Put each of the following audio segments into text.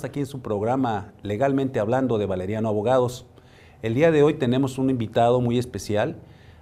Más aquí en su programa Legalmente Hablando de Valeriano Abogados. El día de hoy tenemos un invitado muy especial,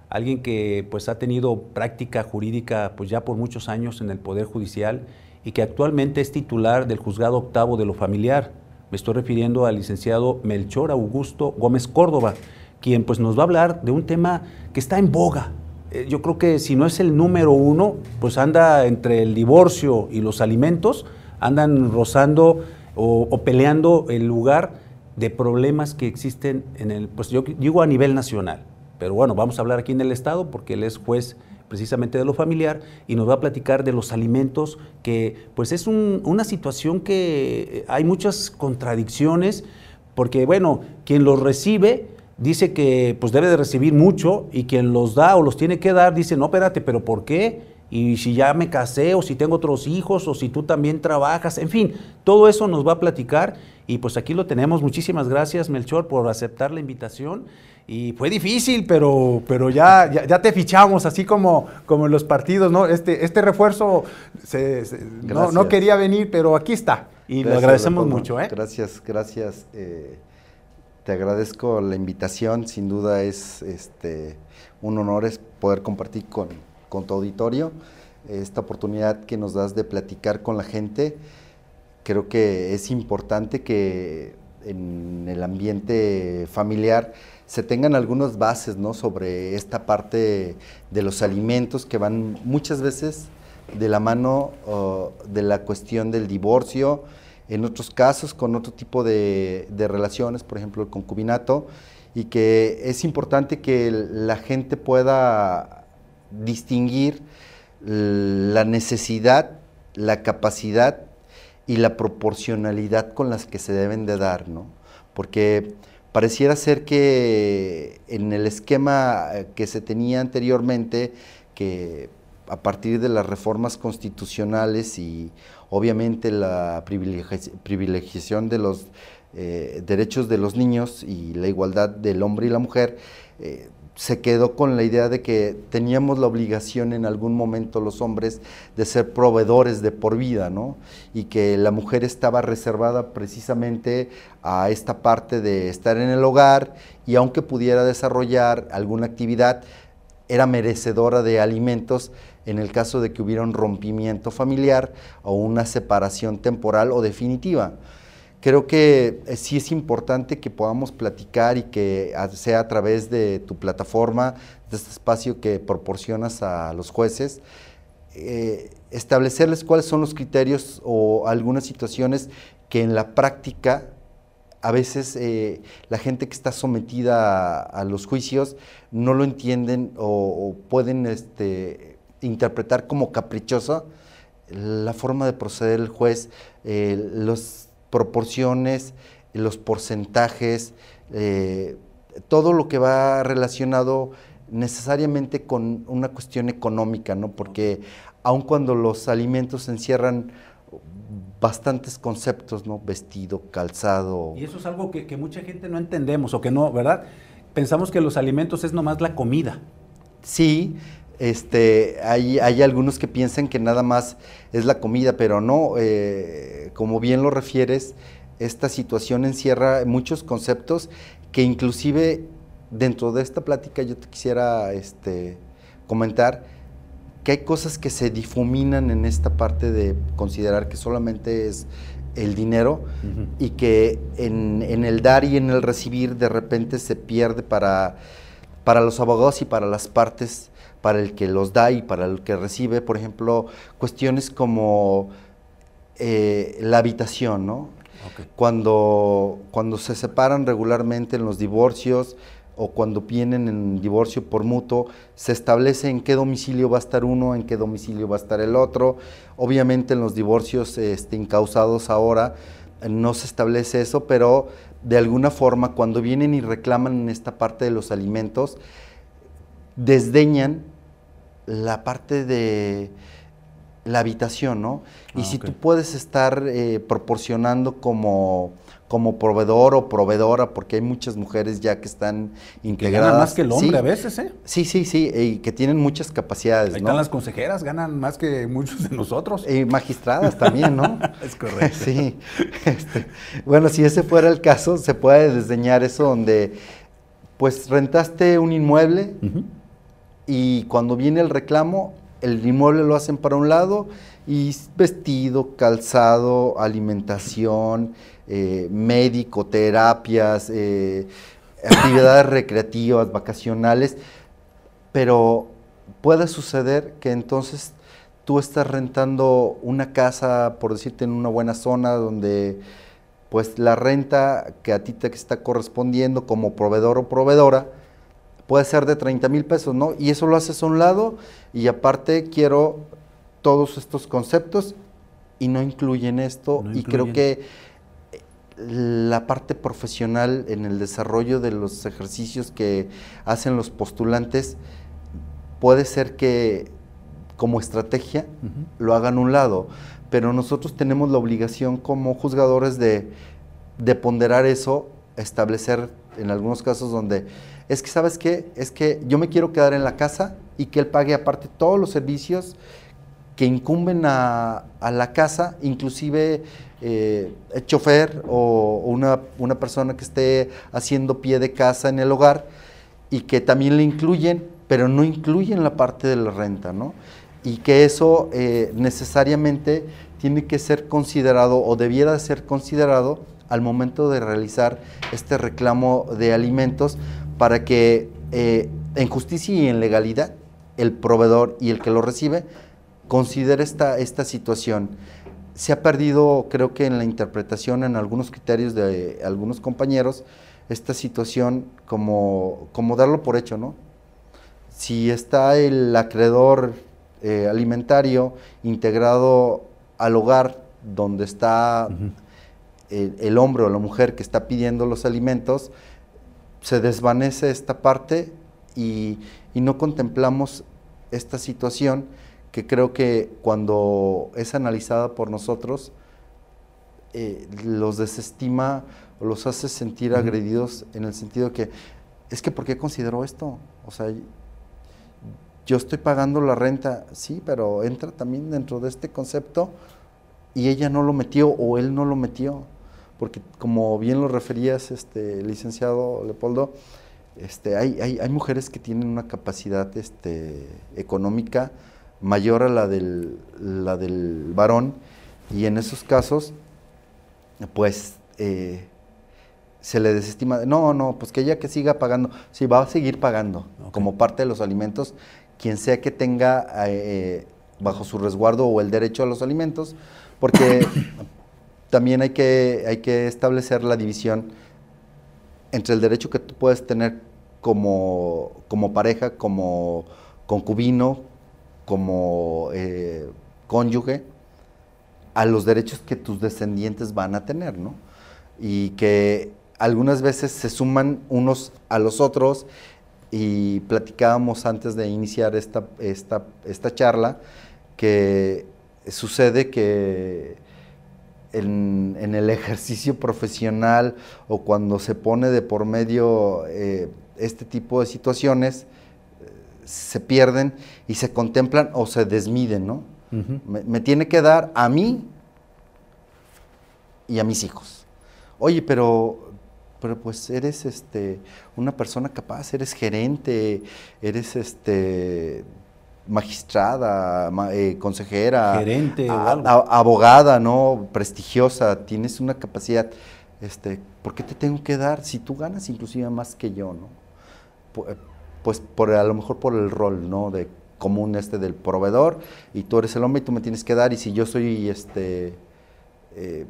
alguien que pues ha tenido práctica jurídica pues ya por muchos años en el Poder Judicial y que actualmente es titular del Juzgado Octavo de lo Familiar. Me estoy refiriendo al licenciado Melchor Augusto Gómez Córdoba, quien pues nos va a hablar de un tema que está en boga. Eh, yo creo que si no es el número uno, pues anda entre el divorcio y los alimentos, andan rozando o, peleando el lugar de problemas que existen en el, pues yo digo a nivel nacional. Pero bueno, vamos a hablar aquí en el Estado porque él es juez precisamente de lo familiar y nos va a platicar de los alimentos, que pues es una situación que hay muchas contradicciones, porque bueno, quien los recibe dice que pues debe de recibir mucho y quien los da o los tiene que dar dice, no, espérate, pero ¿por qué? Y si ya me casé o si tengo otros hijos o si tú también trabajas, en fin, todo eso nos va a platicar y pues aquí lo tenemos. Muchísimas gracias Melchor por aceptar la invitación y fue difícil, pero, pero ya, ya, te fichamos, así como, como en los partidos, ¿no? Este, este refuerzo no, quería venir, pero aquí está. Y lo agradecemos mucho, ¿eh? Gracias, gracias. Eh, te agradezco la invitación, sin duda es este, un honor es poder compartir con, con tu auditorio esta oportunidad que nos das de platicar con la gente. Creo que es importante que en el ambiente familiar se tengan algunas bases ¿no? sobre esta parte de los alimentos que van muchas veces de la mano de la cuestión del divorcio, en otros casos con otro tipo de, relaciones, por ejemplo el concubinato, y que es importante que la gente pueda distinguir la necesidad, la capacidad y la proporcionalidad con las que se deben de dar, ¿no? Porque pareciera ser que en el esquema eh, que se tenía anteriormente, que a partir de las reformas constitucionales y obviamente la privilegiación de los eh, derechos de los niños y la igualdad del hombre y la mujer, eh, se quedó con la idea de que teníamos la obligación en algún momento los hombres de ser proveedores de por vida, ¿no? Y que la mujer estaba reservada precisamente a esta parte de estar en el hogar y aunque pudiera desarrollar alguna actividad, era merecedora de alimentos en el caso de que hubiera un rompimiento familiar o una separación temporal o definitiva creo que eh, sí es importante que podamos platicar y que sea a través de tu plataforma, de este espacio que proporcionas a los jueces, eh, establecerles cuáles son los criterios o algunas situaciones que en la práctica a veces eh, la gente que está sometida a, los juicios no lo entienden o, pueden este, interpretar como caprichosa la forma de proceder el juez, los proporciones, los porcentajes, eh, todo lo que va relacionado necesariamente con una cuestión económica, ¿no? Porque aun cuando los alimentos encierran bastantes conceptos, ¿no? Vestido, calzado. Y eso es algo que, mucha gente no entendemos o que no, ¿verdad? Pensamos que los alimentos es nomás la comida. Sí, este, hay, hay, algunos que piensan que nada más es la comida, pero no, eh, como bien lo refieres, esta situación encierra muchos conceptos que inclusive dentro de esta plática yo te quisiera este, comentar que hay cosas que se difuminan en esta parte de considerar que solamente es el dinero y que en, en, el dar y en el recibir de repente se pierde para, para los abogados y para las partes para el que los da y para el que recibe, por ejemplo, cuestiones como eh, la habitación, ¿no? Cuando, cuando se separan regularmente en los divorcios o cuando vienen en divorcio por mutuo, se establece en qué domicilio va a estar uno, en qué domicilio va a estar el otro. Obviamente en los divorcios este, incausados ahora no se establece eso, pero de alguna forma cuando vienen y reclaman en esta parte de los alimentos, desdeñan la parte de la habitación, ¿no? Y ah, si tú puedes estar eh, proporcionando como, como proveedor o proveedora, porque hay muchas mujeres ya que están integradas. Que más que el hombre a veces, ¿eh? Sí, sí, sí, y que tienen muchas capacidades. Ahí están las consejeras, ganan más que muchos de nosotros. Y magistradas también, ¿no? es correcto. sí. Este, bueno, si ese fuera el caso, se puede diseñar eso donde, pues, rentaste un inmueble y cuando viene el reclamo, el inmueble lo hacen para un lado y vestido, calzado, alimentación, eh, médico, terapias, eh, actividades recreativas, vacacionales, pero puede suceder que entonces tú estás rentando una casa, por decirte, en una buena zona donde pues la renta que a ti te está correspondiendo como proveedor o proveedora puede ser de 30 mil pesos, ¿no? Y eso lo haces a un lado y aparte quiero todos estos conceptos y no incluyen esto. Y creo que la parte profesional en el desarrollo de los ejercicios que hacen los postulantes puede ser que como estrategia lo hagan a un lado, pero nosotros tenemos la obligación como juzgadores de, de ponderar eso, establecer en algunos casos donde es que, ¿sabes qué? Es que yo me quiero quedar en la casa y que él pague aparte todos los servicios que incumben a, la casa, inclusive eh, el chofer o una, una, persona que esté haciendo pie de casa en el hogar y que también le incluyen, pero no incluyen la parte de la renta, ¿no? Y que eso eh, necesariamente tiene que ser considerado o debiera ser considerado al momento de realizar este reclamo de alimentos para que eh, en justicia y en legalidad el proveedor y el que lo recibe considera esta, esta situación. Se ha perdido, creo que en la interpretación, en algunos criterios de algunos compañeros, esta situación como, como darlo por hecho, ¿no? Si está el acreedor eh, alimentario integrado al hogar donde está el, hombre o la mujer que está pidiendo los alimentos, se desvanece esta parte y, y no contemplamos esta situación que creo que cuando es analizada por nosotros, eh, los desestima o los hace sentir agredidos en el sentido que, es que ¿por qué considero esto? O sea, yo estoy pagando la renta, sí, pero entra también dentro de este concepto y ella no lo metió o él no lo metió. Porque como bien lo referías, este, licenciado Leopoldo, este, hay, hay, hay mujeres que tienen una capacidad este, económica mayor a la del, la del varón y en esos casos, pues eh, se le desestima, no, no, pues que ella que siga pagando, sí, va a seguir pagando como parte de los alimentos, quien sea que tenga eh, bajo su resguardo o el derecho a los alimentos, porque también hay que, hay que establecer la división entre el derecho que tú puedes tener como, como pareja, como concubino, como eh, cónyuge a los derechos que tus descendientes van a tener, ¿no? Y que algunas veces se suman unos a los otros y platicábamos antes de iniciar esta, esta, esta charla que sucede que en, el ejercicio profesional o cuando se pone de por medio eh, este tipo de situaciones, se pierden y se contemplan o se desmiden, ¿no? me, tiene que dar a mí y a mis hijos. Oye, pero, pero pues eres este, una persona capaz, eres gerente, eres este, magistrada, eh, consejera, gerente, abogada, ¿no? Prestigiosa, tienes una capacidad, este, ¿por qué te tengo que dar si tú ganas inclusive más que yo, ¿no? pues por a lo mejor por el rol, ¿no? De común este del proveedor y tú eres el hombre y tú me tienes que dar y si yo soy este eh,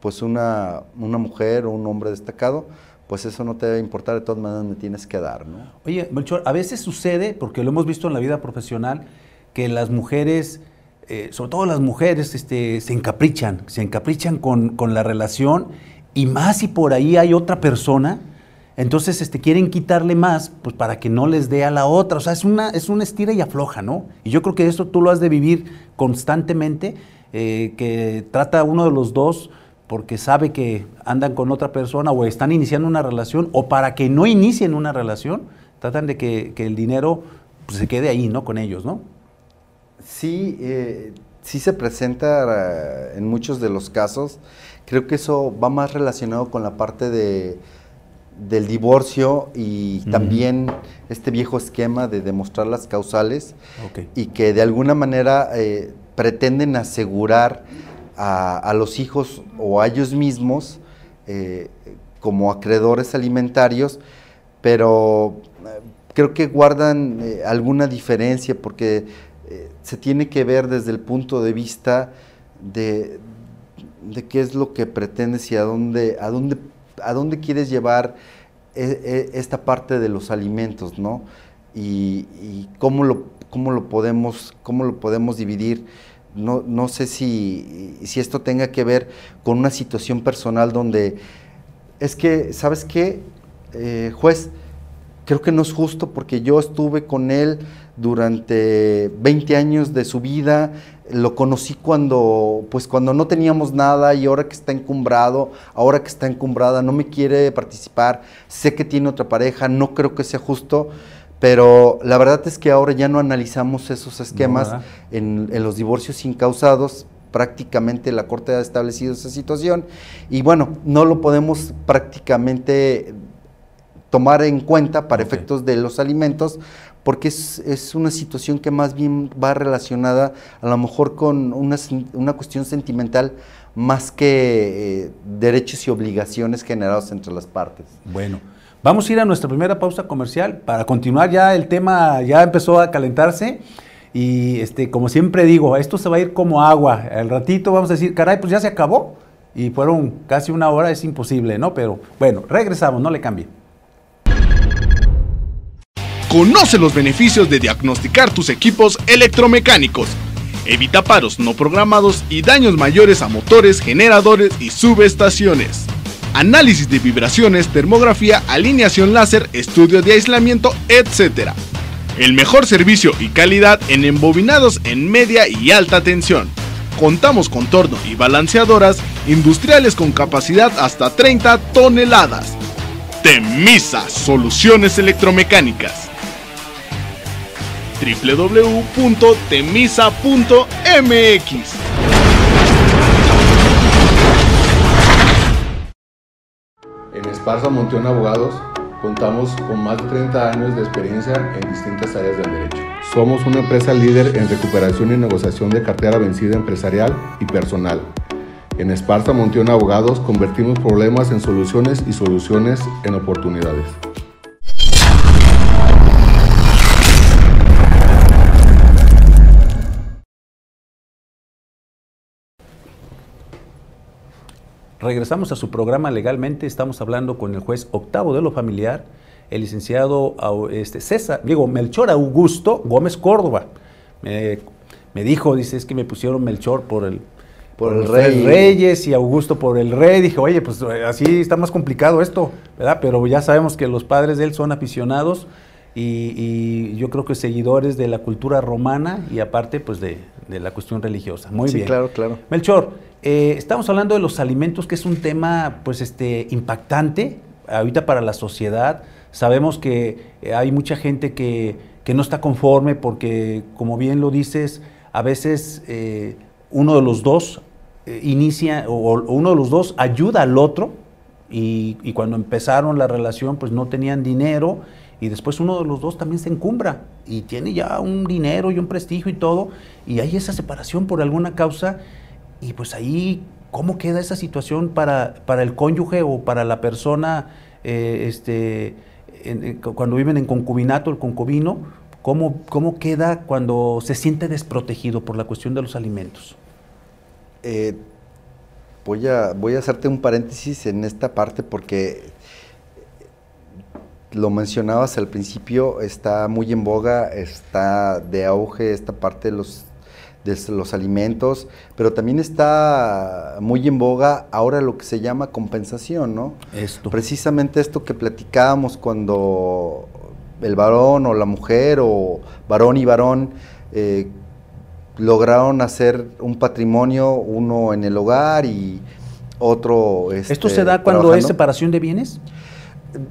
pues una, una mujer o un hombre destacado, pues eso no te debe importar, de todas maneras me tienes que dar, ¿no? Oye, Melchor, a veces sucede, porque lo hemos visto en la vida profesional, que las mujeres, eh, sobre todo las mujeres, este, se encaprichan, se encaprichan con, con la relación y más si por ahí hay otra persona entonces este, quieren quitarle más pues, para que no les dé a la otra. O sea, es una, es una estira y afloja, ¿no? Y yo creo que esto tú lo has de vivir constantemente, eh, que trata uno de los dos porque sabe que andan con otra persona o están iniciando una relación o para que no inicien una relación, tratan de que, el dinero pues, se quede ahí, ¿no? Con ellos, ¿no? Sí, eh, sí se presenta eh, en muchos de los casos. Creo que eso va más relacionado con la parte de, del divorcio y también este viejo esquema de demostrar las causales y que de alguna manera eh, pretenden asegurar a, los hijos o a ellos mismos eh, como acreedores alimentarios, pero eh, creo que guardan eh, alguna diferencia porque se tiene que ver desde el punto de vista de, qué es lo que pretendes y a dónde, a dónde, a dónde quieres llevar esta parte de los alimentos, ¿no? Y, y cómo, lo, cómo, lo podemos, cómo lo podemos dividir no, no sé si, si, esto tenga que ver con una situación personal donde es que, ¿sabes qué, eh, juez? Creo que no es justo porque yo estuve con él durante 20 años de su vida, lo conocí cuando, pues cuando no teníamos nada y ahora que está encumbrado, ahora que está encumbrada, no me quiere participar, sé que tiene otra pareja, no creo que sea justo. Pero la verdad es que ahora ya no analizamos esos esquemas en, los divorcios incausados. Prácticamente la Corte ha establecido esa situación y bueno, no lo podemos prácticamente tomar en cuenta para efectos de los alimentos porque es, una situación que más bien va relacionada a lo mejor con una, una cuestión sentimental más que eh, derechos y obligaciones generados entre las partes. Bueno. Vamos a ir a nuestra primera pausa comercial para continuar ya el tema, ya empezó a calentarse y este, como siempre digo, esto se va a ir como agua. Al ratito vamos a decir, caray, pues ya se acabó y fueron casi una hora, es imposible, ¿no? Pero bueno, regresamos, no le cambie. Conoce los beneficios de diagnosticar tus equipos electromecánicos. Evita paros no programados y daños mayores a motores, generadores y subestaciones análisis de vibraciones, termografía, alineación láser, estudio de aislamiento, etc. El mejor servicio y calidad en embobinados en media y alta tensión. Contamos con torno y balanceadoras industriales con capacidad hasta 30 toneladas. Temisa Soluciones Electromecánicas www.temisa.mx Esparza Monteón Abogados contamos con más de 30 años de experiencia en distintas áreas del derecho. Somos una empresa líder en recuperación y negociación de cartera vencida empresarial y personal. En Esparza Monteón Abogados convertimos problemas en soluciones y soluciones en oportunidades. Regresamos a su programa legalmente, estamos hablando con el juez octavo de lo familiar, el licenciado este, César, digo, Melchor Augusto Gómez Córdoba. Me, dijo, dice, es que me pusieron Melchor por el, por, el rey. Reyes y Augusto por el rey. Dije, oye, pues así está más complicado esto, ¿verdad? Pero ya sabemos que los padres de él son aficionados y, yo creo que seguidores de la cultura romana y aparte, pues de, la cuestión religiosa. Muy bien. Claro, claro. Melchor, eh, estamos hablando de los alimentos, que es un tema pues este, impactante ahorita para la sociedad. Sabemos que eh, hay mucha gente que, no está conforme porque, como bien lo dices, a veces eh, uno de los dos inicia o, uno de los dos ayuda al otro y, y, cuando empezaron la relación pues no tenían dinero y después uno de los dos también se encumbra y tiene ya un dinero y un prestigio y todo y hay esa separación por alguna causa y pues ahí, ¿cómo queda esa situación para, para el cónyuge o para la persona eh, este, cuando viven en concubinato, el concubino? ¿Cómo, ¿Cómo queda cuando se siente desprotegido por la cuestión de los alimentos? Eh, voy, a, voy a hacerte un paréntesis en esta parte porque lo mencionabas al principio, está muy en boga, está de auge esta parte de los de los alimentos, pero también está muy en boga ahora lo que se llama compensación, ¿no? Esto. Precisamente esto que platicábamos cuando el varón o la mujer o varón y varón eh, lograron hacer un patrimonio, uno en el hogar y otro... ¿Esto este, se da cuando es trabajando. separación de bienes?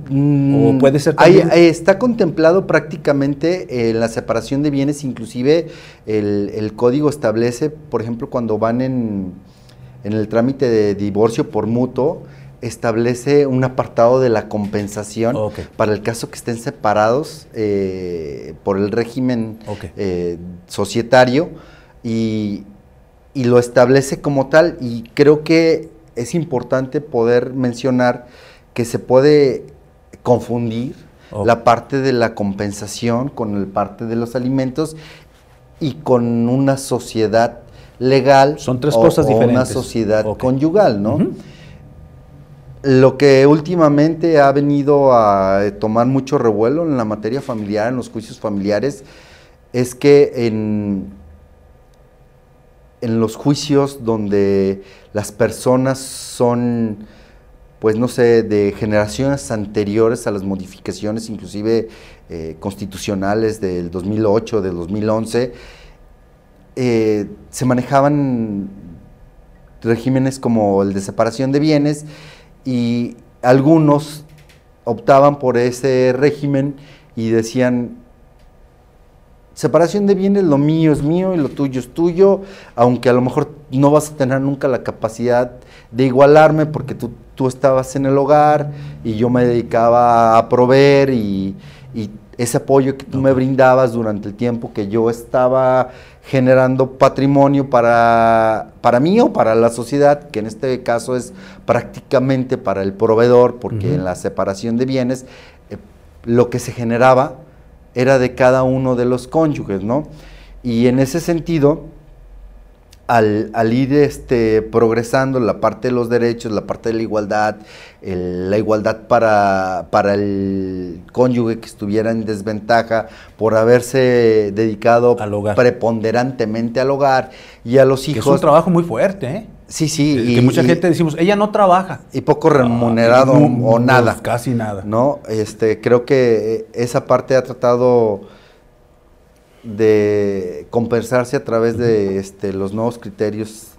Mm, ¿O puede ser también? ahí está contemplado prácticamente en la separación de bienes, inclusive el, el código establece, por ejemplo, cuando van en, en el trámite de divorcio por mutuo, establece un apartado de la compensación para el caso que estén separados eh, por el régimen eh, societario y, y lo establece como tal y creo que es importante poder mencionar que se puede confundir la parte de la compensación con el parte de los alimentos y con una sociedad legal Son tres o- cosas o una diferentes. sociedad conyugal, ¿no? Lo que últimamente ha venido a eh, tomar mucho revuelo en la materia familiar, en los juicios familiares, es que en, en los juicios donde las personas son, pues no sé, de generaciones anteriores a las modificaciones, inclusive eh, constitucionales del 2008, del 2011, eh, se manejaban regímenes como el de separación de bienes y algunos optaban por ese régimen y decían, separación de bienes, lo mío es mío y lo tuyo es tuyo, aunque a lo mejor no vas a tener nunca la capacidad de igualarme porque tú, tú estabas en el hogar y yo me dedicaba a proveer y, y ese apoyo que tú me brindabas durante el tiempo que yo estaba generando patrimonio para, para mí o para la sociedad, que en este caso es prácticamente para el proveedor, porque en la separación de bienes eh, lo que se generaba era de cada uno de los cónyuges, ¿no? Y en ese sentido, al, al ir este, progresando la parte de los derechos, la parte de la igualdad, el- la igualdad para, para el cónyuge que estuviera en desventaja por haberse dedicado Al hogar. preponderantemente al hogar y a los Que es un hijos. trabajo muy fuerte, ¿eh? Sí, sí. que mucha gente decimos, ella no trabaja. y poco remunerado Ah, no, o nada. Casi nada. ¿no? Este, creo que esa parte ha tratado de compensarse a través de este, los nuevos criterios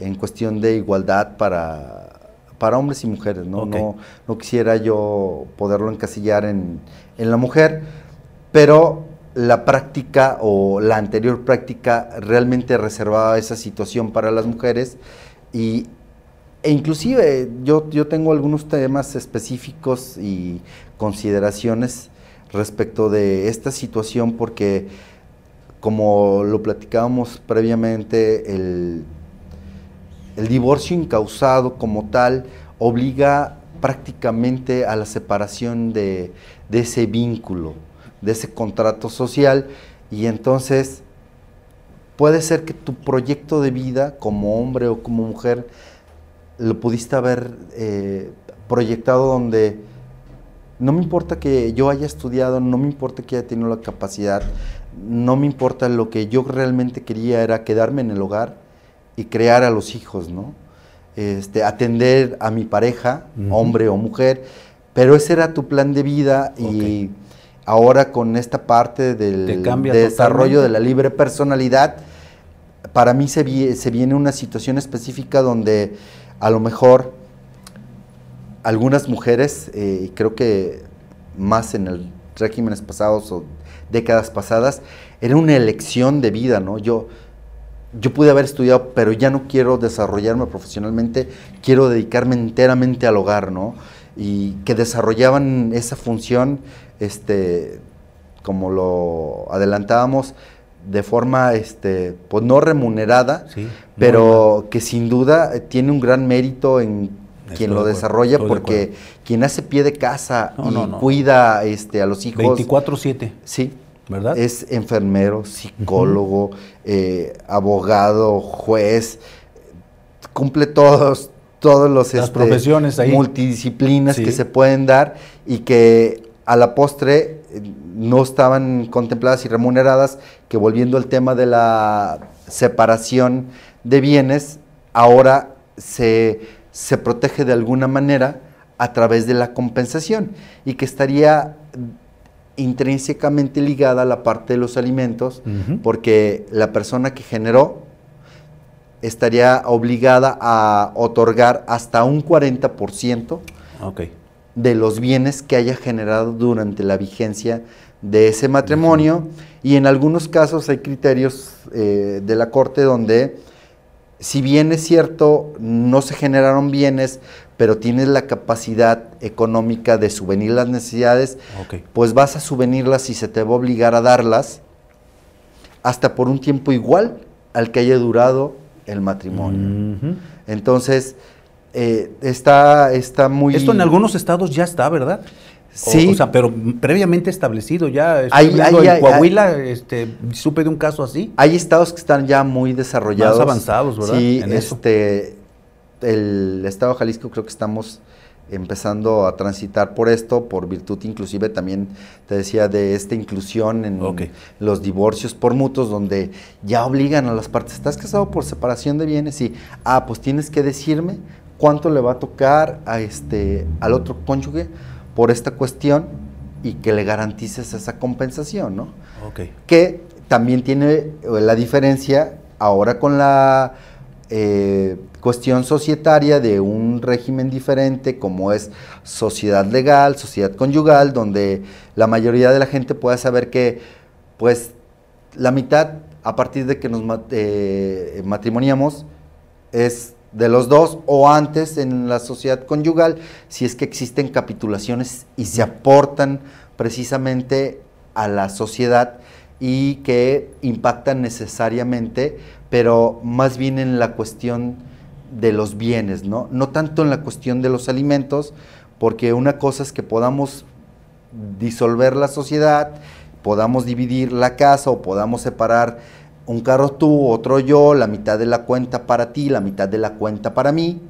en cuestión de igualdad para, para hombres y mujeres. ¿no? No, no quisiera yo poderlo encasillar en, en la mujer, pero la práctica o la anterior práctica realmente reservaba esa situación para las mujeres y, e inclusive yo, yo tengo algunos temas específicos y consideraciones respecto de esta situación porque como lo platicábamos previamente, el, divorcio incausado como tal obliga prácticamente a la separación de, de ese vínculo, de ese contrato social. Y entonces puede ser que tu proyecto de vida como hombre o como mujer lo pudiste haber eh, proyectado donde no me importa que yo haya estudiado, no me importa que haya tenido la capacidad, no me importa lo que yo realmente quería era quedarme en el hogar y crear a los hijos, ¿no? Este, atender a mi pareja, hombre o mujer, pero ese era tu plan de vida y ahora con esta parte del desarrollo totalmente. de la libre personalidad, para mí se, vie- se viene una situación específica donde a lo mejor algunas mujeres, eh, y creo que más en el regímenes pasados o décadas pasadas, era una elección de vida, ¿no? Yo, yo pude haber estudiado, pero ya no quiero desarrollarme profesionalmente, quiero dedicarme enteramente al hogar, ¿no? Y que desarrollaban esa función, este, como lo adelantábamos, de forma, este, pues no remunerada, Sí, pero que sin duda tiene un gran mérito en quien lo desarrolla, de porque quien hace pie de casa No, y no, no. cuida este, a los hijos, 24-7, sí, ¿verdad? es enfermero, psicólogo, eh, abogado, juez, cumple todos, todos los Las este, profesiones ahí. multidisciplinas Sí. que se pueden dar y que a la postre eh, no estaban contempladas y remuneradas, que volviendo al tema de la separación de bienes, ahora se, se protege de alguna manera a través de la compensación y que estaría intrínsecamente ligada a la parte de los alimentos, porque la persona que generó estaría obligada a otorgar hasta un 40% Ok. de los bienes que haya generado durante la vigencia de ese matrimonio. Y en algunos casos hay criterios eh, de la Corte donde si bien es cierto no se generaron bienes, pero tienes la capacidad económica de subvenir las necesidades, pues vas a subvenirlas y se te va a obligar a darlas hasta por un tiempo igual al que haya durado el matrimonio. Entonces, eh, está, está muy... Esto en algunos estados ya está, ¿verdad? Sí. O, sea, pero previamente establecido ya. Hay- hay- en hay- Coahuila, este, supe de un caso así. Hay estados que están ya muy desarrollados. Más avanzados, ¿verdad? Sí, En eso. este, el estado de Jalisco creo que estamos empezando a transitar por esto, por virtud inclusive también, te decía, de esta inclusión en los divorcios por mutuos, donde ya obligan a las partes, ¿estás casado por separación de bienes? Y, ah, pues tienes que decirme cuánto le va a tocar a este, al otro cónyuge por esta cuestión y que le garantices esa compensación, ¿no? Ok. que también tiene eh, la diferencia ahora con la eh, cuestión societaria de un régimen diferente como es sociedad legal, sociedad conyugal, donde la mayoría de la gente puede saber que pues la mitad a partir de que nos eh, matrimoniamos es de los dos o antes en la sociedad conyugal si es que existen capitulaciones y se aportan precisamente a la sociedad y que impactan necesariamente, pero más bien en la cuestión de los bienes, ¿no? No tanto en la cuestión de los alimentos, porque una cosa es que podamos disolver la sociedad, podamos dividir la casa o podamos separar un carro tú, otro yo, la mitad de la cuenta para ti, la mitad de la cuenta para mí,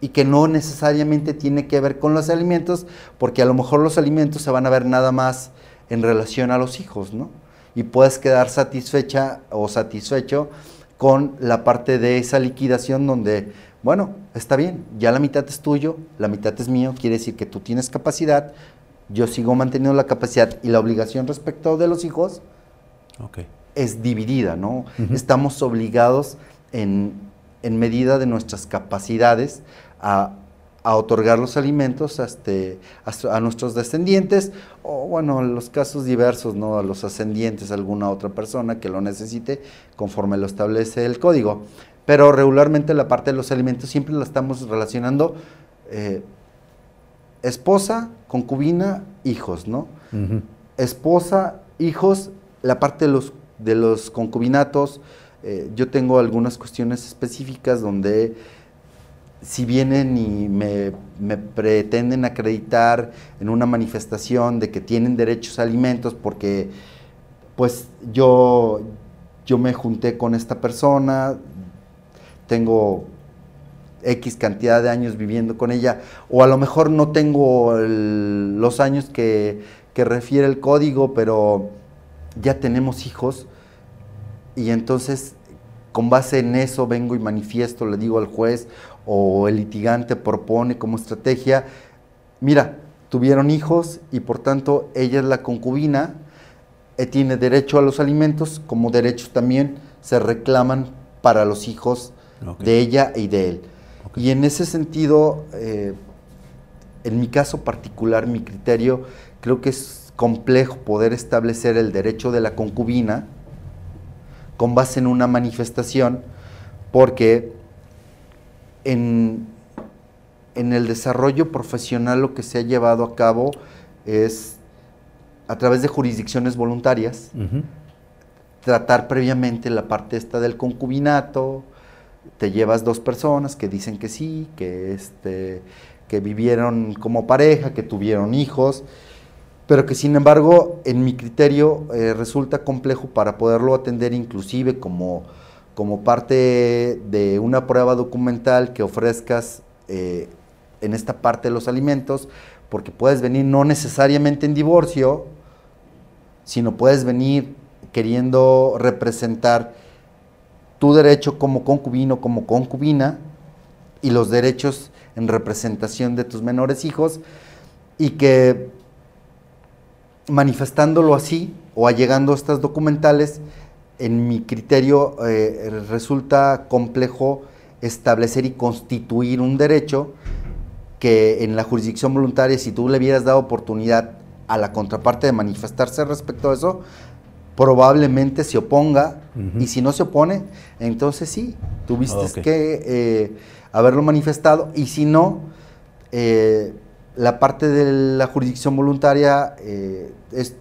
y que no necesariamente tiene que ver con los alimentos, porque a lo mejor los alimentos se van a ver nada más en relación a los hijos, ¿no? Y puedes quedar satisfecha o satisfecho con la parte de esa liquidación donde, bueno, está bien, ya la mitad es tuyo, la mitad es mío, quiere decir que tú tienes capacidad, yo sigo manteniendo la capacidad y la obligación respecto de los hijos Ok. Es dividida, ¿no? Estamos obligados en, en medida de nuestras capacidades a, a otorgar los alimentos a, este, a, a nuestros descendientes o, bueno, en los casos diversos, ¿no? A los ascendientes, a alguna otra persona que lo necesite conforme lo establece el código. Pero regularmente la parte de los alimentos siempre la estamos relacionando eh, esposa, concubina, hijos, ¿no? Esposa, hijos, la parte de los, de los concubinatos, eh, yo tengo algunas cuestiones específicas donde si vienen y me, pretenden acreditar en una manifestación de que tienen derechos a alimentos porque pues yo, yo me junté con esta persona, tengo X cantidad de años viviendo con ella, o a lo mejor no tengo los años que, que refiere el código, pero ya tenemos hijos, y entonces con base en eso vengo y manifiesto, le digo al juez, o el litigante propone como estrategia, mira, tuvieron hijos y por tanto ella es la concubina, eh, tiene derecho a los alimentos, como derechos también se reclaman para los hijos de ella y de él. Y en ese sentido, eh, en mi caso particular, mi criterio, creo que es complejo poder establecer el derecho de la concubina con base en una manifestación, porque en, en el desarrollo profesional lo que se ha llevado a cabo es a través de jurisdicciones voluntarias, tratar previamente la parte esta del concubinato, te llevas dos personas que dicen que sí, que este que vivieron como pareja, que tuvieron hijos, pero que sin embargo, en mi criterio, eh, resulta complejo para poderlo atender inclusive como, como parte de una prueba documental que ofrezcas eh, en esta parte de los alimentos, porque puedes venir no necesariamente en divorcio, sino puedes venir queriendo representar tu derecho como concubino, como concubina, y los derechos en representación de tus menores hijos, y que manifestándolo así, o allegando estas documentales, en mi criterio eh, resulta complejo establecer y constituir un derecho que en la jurisdicción voluntaria, si tú le hubieras dado oportunidad a la contraparte de manifestarse respecto a eso, probablemente se oponga y si no se opone, entonces sí, tuviste que eh, haberlo manifestado y si no, eh, la parte de la jurisdicción voluntaria eh,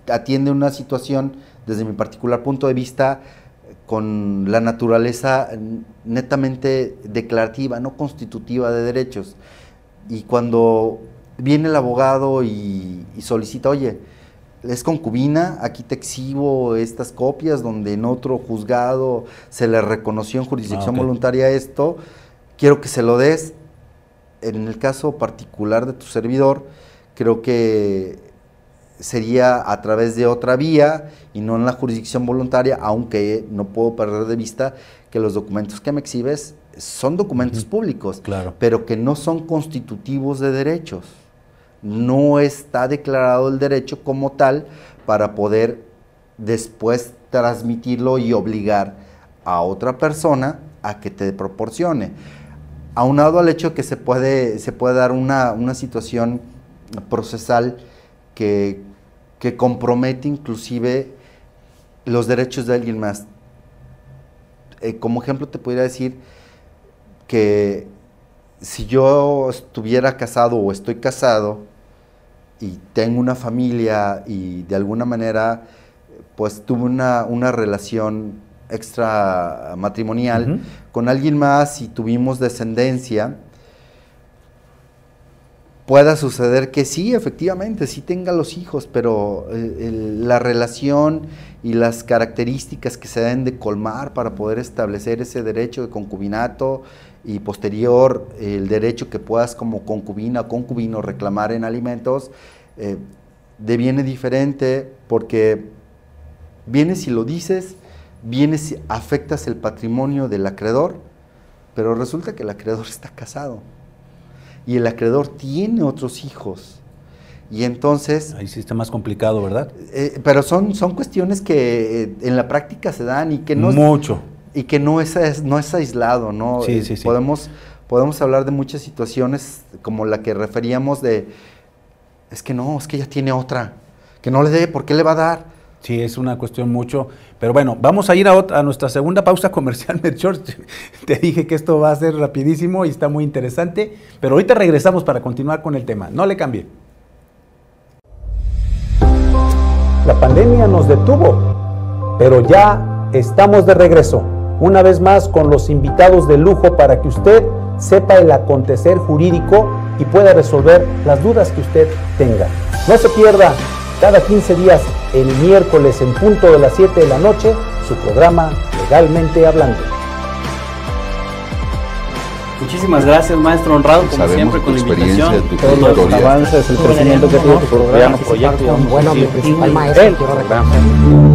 atiende una situación desde mi particular punto de vista con la naturaleza netamente declarativa, no constitutiva de derechos. Y cuando viene el abogado y, solicita, oye, es concubina, aquí te exhibo estas copias donde en otro juzgado se le reconoció en jurisdicción ah, voluntaria esto, quiero que se lo des. En el caso particular de tu servidor, creo que sería a través de otra vía y no en la jurisdicción voluntaria, aunque no puedo perder de vista que los documentos que me exhibes son documentos públicos, pero que no son constitutivos de derechos. No está declarado el derecho como tal para poder después transmitirlo y obligar a otra persona a que te proporcione. Aunado al hecho que se puede, se puede dar una, una situación procesal que, compromete inclusive los derechos de alguien más. Eh, como ejemplo te podría decir que si yo estuviera casado o estoy casado y tengo una familia y de alguna manera pues tuve una, una relación extra matrimonial con alguien más y tuvimos descendencia, pueda suceder que sí, efectivamente, sí tenga los hijos, pero eh, la relación y las características que se deben de colmar para poder establecer ese derecho de concubinato y posterior el derecho que puedas como concubina o concubino reclamar en alimentos, eh, deviene diferente porque vienes si lo dices, vienes afectas el patrimonio del acreedor, pero resulta que el acreedor está casado y el acreedor tiene otros hijos. Y entonces... Ahí sí está más complicado, ¿verdad? Eh, pero son, son cuestiones que eh, en la práctica se dan y que no... Mucho. Y que no es, no es aislado, ¿no? Sí, sí, sí. Podemos, podemos hablar de muchas situaciones como la que referíamos de... Es que no, es que ella tiene otra. Que no le dé, ¿por qué le va a dar? Sí, es una cuestión mucho. Pero bueno, vamos a ir a, a nuestra segunda pausa comercial, Melchor. Te dije que esto va a ser rapidísimo y está muy interesante. Pero ahorita regresamos para continuar con el tema. No le cambie. La pandemia nos detuvo, pero ya estamos de regreso. Una vez más con los invitados de lujo para que usted sepa el acontecer jurídico y pueda resolver las dudas que usted tenga. No se pierda cada 15 días el miércoles en punto de las 7 de la noche su programa Legalmente Hablando. Muchísimas gracias, maestro honrado, como siempre, con la invitación. Todos los avances, el crecimiento que tiene tu programa, proyecto. Bueno, mi principal maestro, quiero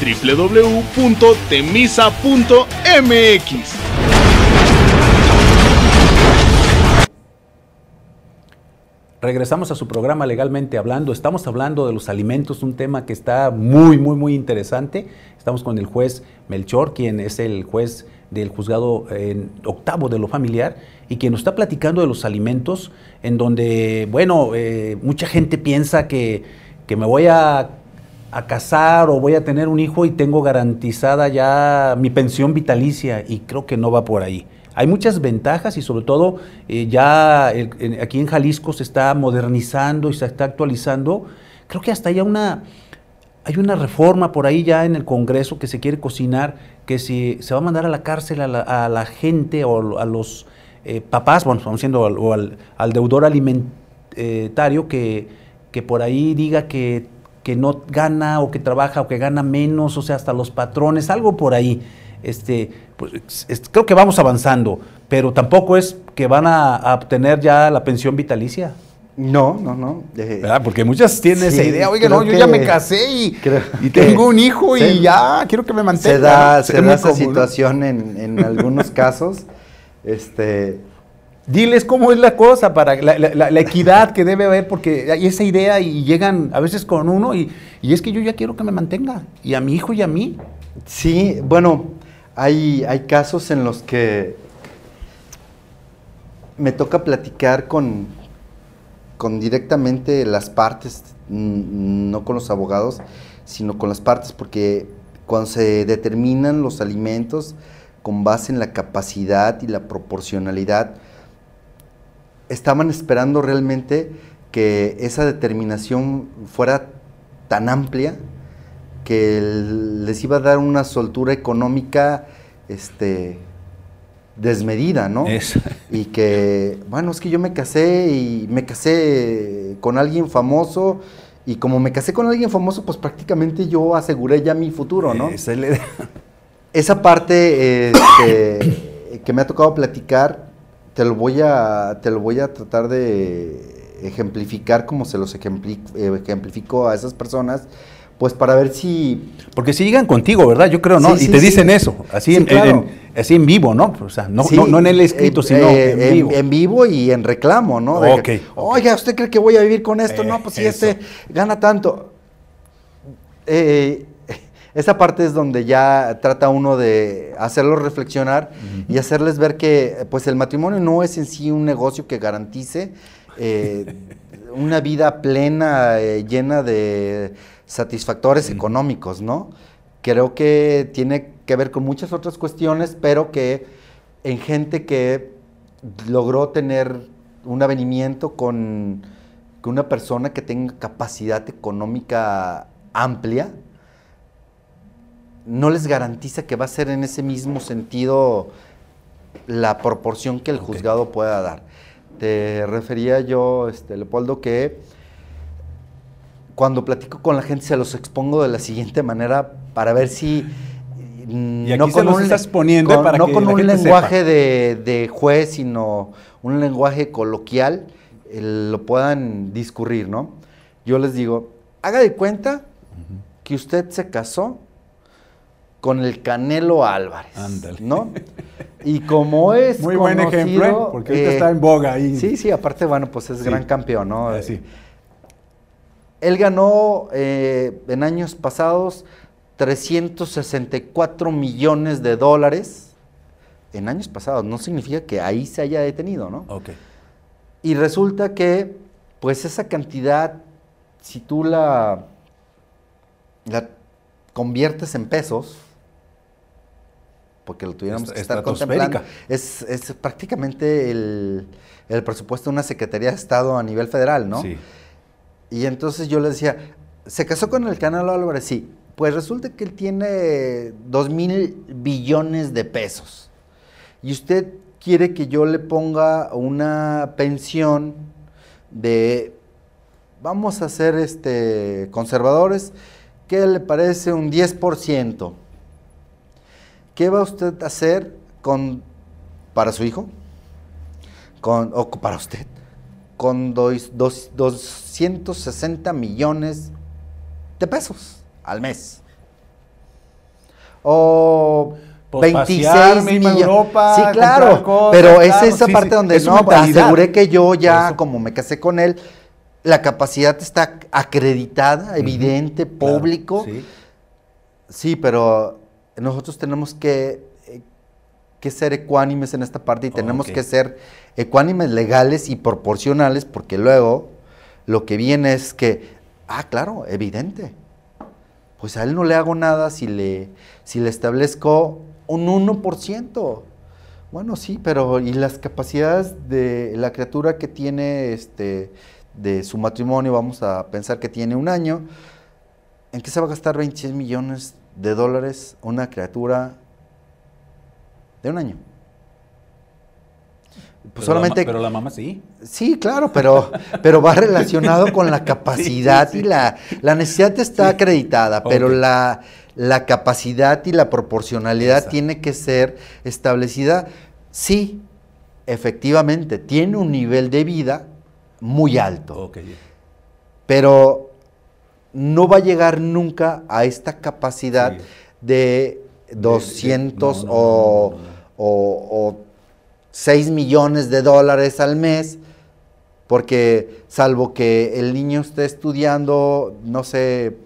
www.temisa.mx. Regresamos a su programa Legalmente Hablando. Estamos hablando de los alimentos, un tema que está muy, muy, muy interesante. Estamos con el juez Melchor, quien es el juez del juzgado octavo de lo familiar y quien nos está platicando de los alimentos, en donde, bueno, eh, mucha gente piensa que, que me voy a a casar o voy a tener un hijo y tengo garantizada ya mi pensión vitalicia y creo que no va por ahí. Hay muchas ventajas y sobre todo eh, ya aquí en Jalisco se está modernizando y se está actualizando. Creo que hasta ya una, hay una reforma por ahí ya en el Congreso que se quiere cocinar, que si se va a mandar a la cárcel a la, gente o a los eh, papás, bueno, vamos siendo o al, al, deudor alimentario que, que por ahí diga que, que, no gana o que trabaja o que gana menos, o sea, hasta los patrones, algo por ahí. Este, pues, es, creo que vamos avanzando, pero tampoco es que van a, a obtener ya la pensión vitalicia. No, no, no. ¿Verdad? Porque muchas tienen sí, esa idea, oiga, no, yo ya me casé y, y tengo un hijo y ya quiero que me mantenga. Se da, se da esa situación en, en algunos casos. Este, Diles cómo es la cosa para la, equidad que debe haber, porque hay esa idea y llegan a veces con uno y, y, es que yo ya quiero que me mantenga, y a mi hijo y a mí. Sí, bueno, hay, hay casos en los que me toca platicar con, con directamente las partes, no con los abogados, sino con las partes, porque cuando se determinan los alimentos con base en la capacidad y la proporcionalidad, estaban esperando realmente que esa determinación fuera tan amplia que les iba a dar una soltura económica este, desmedida, ¿no? Y que, bueno, es que yo me casé y me casé con alguien famoso y como me casé con alguien famoso, pues prácticamente yo aseguré ya mi futuro, ¿no? Esa, Esa parte este, que me ha tocado platicar, te lo voy a, te lo voy a tratar de ejemplificar como se los ejemplifico a esas personas, pues para ver si... Porque si llegan contigo, ¿verdad? Yo creo, ¿no? y te dicen eso, así, en, así en vivo, ¿no? O sea, no, no, en el escrito, eh, sino eh, en vivo. En, vivo y en reclamo, ¿no? ok. Oiga, ¿usted cree que voy a vivir con esto? no, pues si este gana tanto. Eh, esa parte es donde ya trata uno de hacerlos reflexionar y hacerles ver que pues el matrimonio no es en sí un negocio que garantice eh, una vida plena, eh, llena de satisfactores económicos, ¿no? Creo que tiene que ver con muchas otras cuestiones, pero que en gente que logró tener un avenimiento con, con una persona que tenga capacidad económica amplia, no les garantiza que va a ser en ese mismo sentido la proporción que el juzgado pueda dar. Te refería yo, este, Leopoldo, que cuando platico con la gente se los expongo de la siguiente manera para ver si y no con un, estás poniendo para no con un lenguaje de, de, juez, sino un lenguaje coloquial, lo puedan discurrir, ¿no? Yo les digo, haga de cuenta que usted se casó con el Canelo Álvarez. Ándale. ¿No? Y como es Muy buen ejemplo, ¿eh? porque ahorita está en boga ahí. Sí, sí, aparte, bueno, pues es gran campeón, ¿no? Ah, sí. Él ganó eh, en años pasados 364 millones de dólares. En años pasados, no significa que ahí se haya detenido, ¿no? Ok. Y resulta que, pues esa cantidad, si tú la, la conviertes en pesos, porque lo tuviéramos que estar contemplando. Es, es prácticamente el, el, presupuesto de una Secretaría de Estado a nivel federal, ¿no? Sí. Y entonces yo le decía, ¿se casó con el Canal Álvarez? Sí. Pues resulta que él tiene dos mil billones de pesos. Y usted quiere que yo le ponga una pensión de, vamos a ser este, conservadores, ¿qué le parece un 10%? ¿Qué va usted a hacer con, para su hijo? Con, o para usted, con dos, dos, 260 millones de pesos al mes. O 26 pues millones. Europa, sí, claro. pero es esa parte donde no, aseguré que yo ya, como me casé con él, la capacidad está acreditada, evidente, público. sí. sí, pero nosotros tenemos que, eh, que ser ecuánimes en esta parte y tenemos que ser ecuánimes legales y proporcionales porque luego lo que viene es que, ah, claro, evidente, pues a él no le hago nada si le, si le establezco un 1%. Bueno, sí, pero ¿y las capacidades de la criatura que tiene este, de su matrimonio? Vamos a pensar que tiene un año. ¿En qué se va a gastar 26 millones de dólares una criatura de un año. Pues solamente. pero la mamá sí. Sí, claro, pero, pero va relacionado con la capacidad y la, la necesidad está acreditada, pero la, la, capacidad y la proporcionalidad tiene que ser establecida. Sí, efectivamente, tiene un nivel de vida muy alto. Pero no va a llegar nunca a esta capacidad de 200 o, o 6 millones de dólares al mes, porque salvo que el niño esté estudiando, no sé,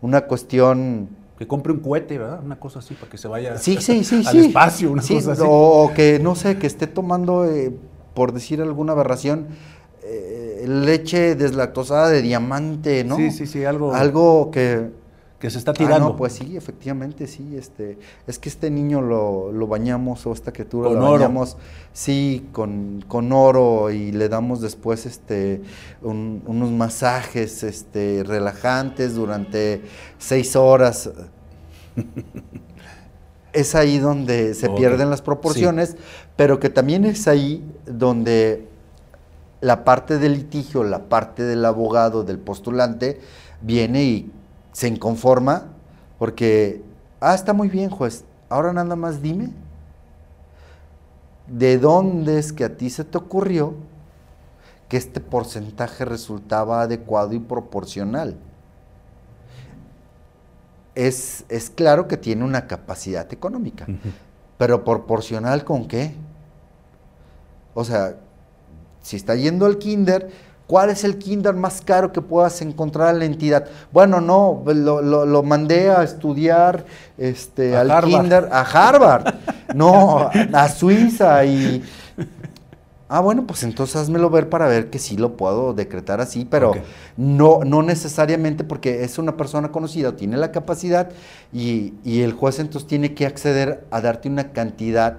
una cuestión... Que compre un cohete, ¿verdad? Una cosa así, para que se vaya sí, sí, sí, al espacio, una cosa así. O que, no sé, que esté tomando, eh, por decir alguna aberración, leche deslactosada de diamante, ¿no? Sí, sí, sí, algo... Algo que que se está tirando. Ah, no, pues sí, efectivamente, sí. Este, es que este niño lo, bañamos, o esta criatura lo bañamos, sí, con, con, oro y le damos después este, unos masajes este, relajantes durante seis horas. es ahí donde se pierden las proporciones, pero que también es ahí donde la parte del litigio, la parte del abogado, del postulante, viene y se inconforma porque, ah, está muy bien, juez, ahora nada más dime, ¿de dónde es que a ti se te ocurrió que este porcentaje resultaba adecuado y proporcional? Es, es claro que tiene una capacidad económica, pero proporcional con qué? O sea, si está yendo al kinder, ¿Cuál es el kinder más caro que puedas encontrar en la entidad? Bueno, no, lo, mandé a estudiar este, al kinder a Harvard, no, a Suiza y... Ah, bueno, pues entonces házmelo ver para ver que sí lo puedo decretar así, pero no, no necesariamente porque es una persona conocida, tiene la capacidad y, el juez entonces tiene que acceder a darte una cantidad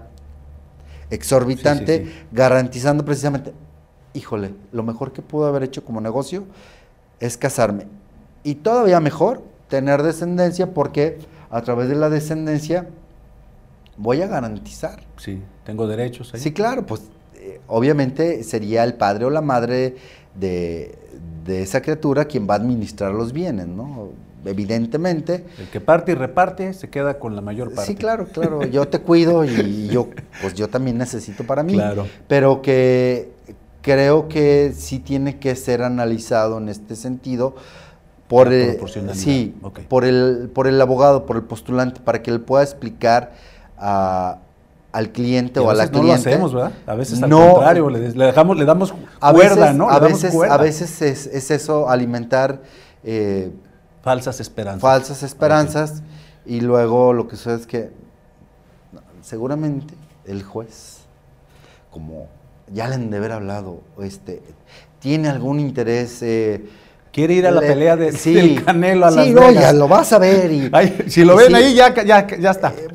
exorbitante, garantizando precisamente, híjole, lo mejor que pudo haber hecho como negocio es casarme. Y todavía mejor, tener descendencia porque a través de la descendencia voy a garantizar. Sí, tengo derechos ahí. Sí, claro, pues eh, obviamente sería el padre o la madre de, de, esa criatura quien va a administrar los bienes, ¿no? Evidentemente. El que parte y reparte se queda con la mayor parte. Sí, claro, claro. Yo te cuido y yo, pues yo también necesito para mí. Claro. Pero que creo que sí tiene que ser analizado en este sentido por, el, sí, por, el, por el abogado, por el postulante, para que él pueda explicar al cliente o a la cliente. No lo hacemos, ¿verdad? A veces al contrario, le, dejamos, le damos cuerda, ¿no? A veces, a veces es, eso, alimentar... Eh, falsas esperanzas. Falsas esperanzas. Y luego lo que sucede es que seguramente el juez, como ya le han de haber hablado, este, tiene algún interés... Eh, Quiere ir a la pelea de, sí, del Canelo a sí, no, ya lo vas a ver. Y, si lo ven ahí, ya, ya, ya está. Eh,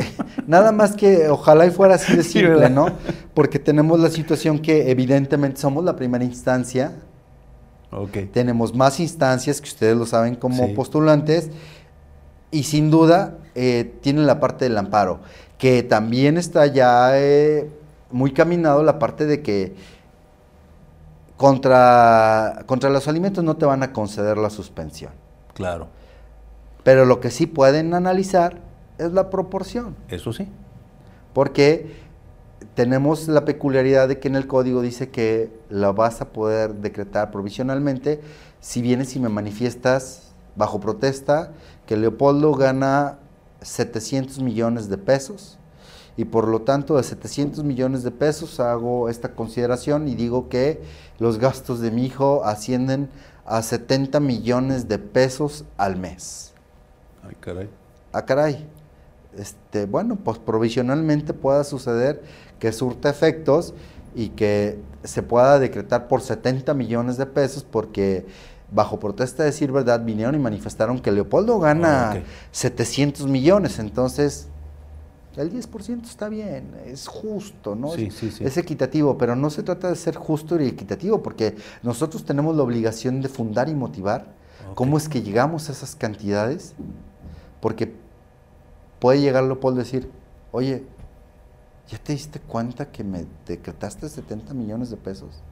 nada más que ojalá y fuera así de simple, ¿no? Porque tenemos la situación que evidentemente somos la primera instancia. Okay. Tenemos más instancias que ustedes lo saben como postulantes. Y sin duda eh, tienen la parte del amparo, que también está ya muy caminado la parte de que contra, contra los alimentos no te van a conceder la suspensión. Claro. Pero lo que sí pueden analizar es la proporción. Eso sí. Porque tenemos la peculiaridad de que en el código dice que la vas a poder decretar provisionalmente si vienes y me manifiestas bajo protesta que Leopoldo gana 700 millones de pesos y por lo tanto de 700 millones de pesos hago esta consideración y digo que los gastos de mi hijo ascienden a 70 millones de pesos al mes. Ay, caray. Ah, caray. Este, bueno, pues provisionalmente pueda suceder que surta efectos y que se pueda decretar por 70 millones de pesos porque bajo protesta de decir verdad vinieron y manifestaron que Leopoldo gana 700 millones, entonces el 10% está bien, es justo, ¿no? Sí, sí, sí. Es equitativo, pero no se trata de ser justo y equitativo, porque nosotros tenemos la obligación de fundar y motivar cómo es que llegamos a esas cantidades, porque puede llegar Leopoldo a decir, oye, ¿Ya te diste cuenta que me decretaste 70 millones de pesos?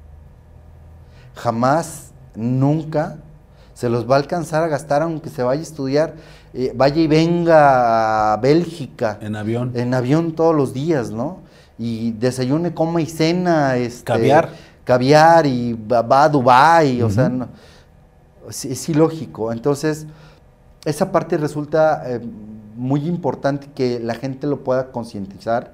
Jamás, nunca se los va a alcanzar a gastar aunque se vaya a estudiar, eh, vaya y venga a Bélgica. En avión. En avión todos los días, ¿no? Y desayune, coma y cena. Este, caviar. Caviar y va, a Dubái, o sea, es, ilógico. Entonces, esa parte resulta eh, muy importante que la gente lo pueda concientizar,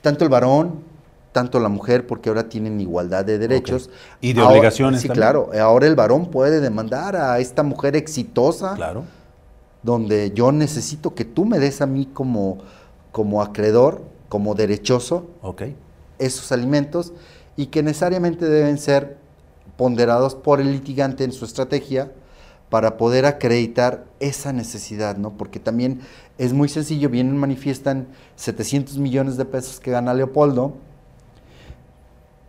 tanto el varón tanto la mujer, porque ahora tienen igualdad de derechos. Y de obligaciones. Sí, claro. Ahora el varón puede demandar a esta mujer exitosa. Claro. Donde yo necesito que tú me des a mí como, como acreedor, como derechoso, esos alimentos y que necesariamente deben ser ponderados por el litigante en su estrategia para poder acreditar esa necesidad, ¿no? Porque también es muy sencillo, vienen, manifiestan 700 millones de pesos que gana Leopoldo,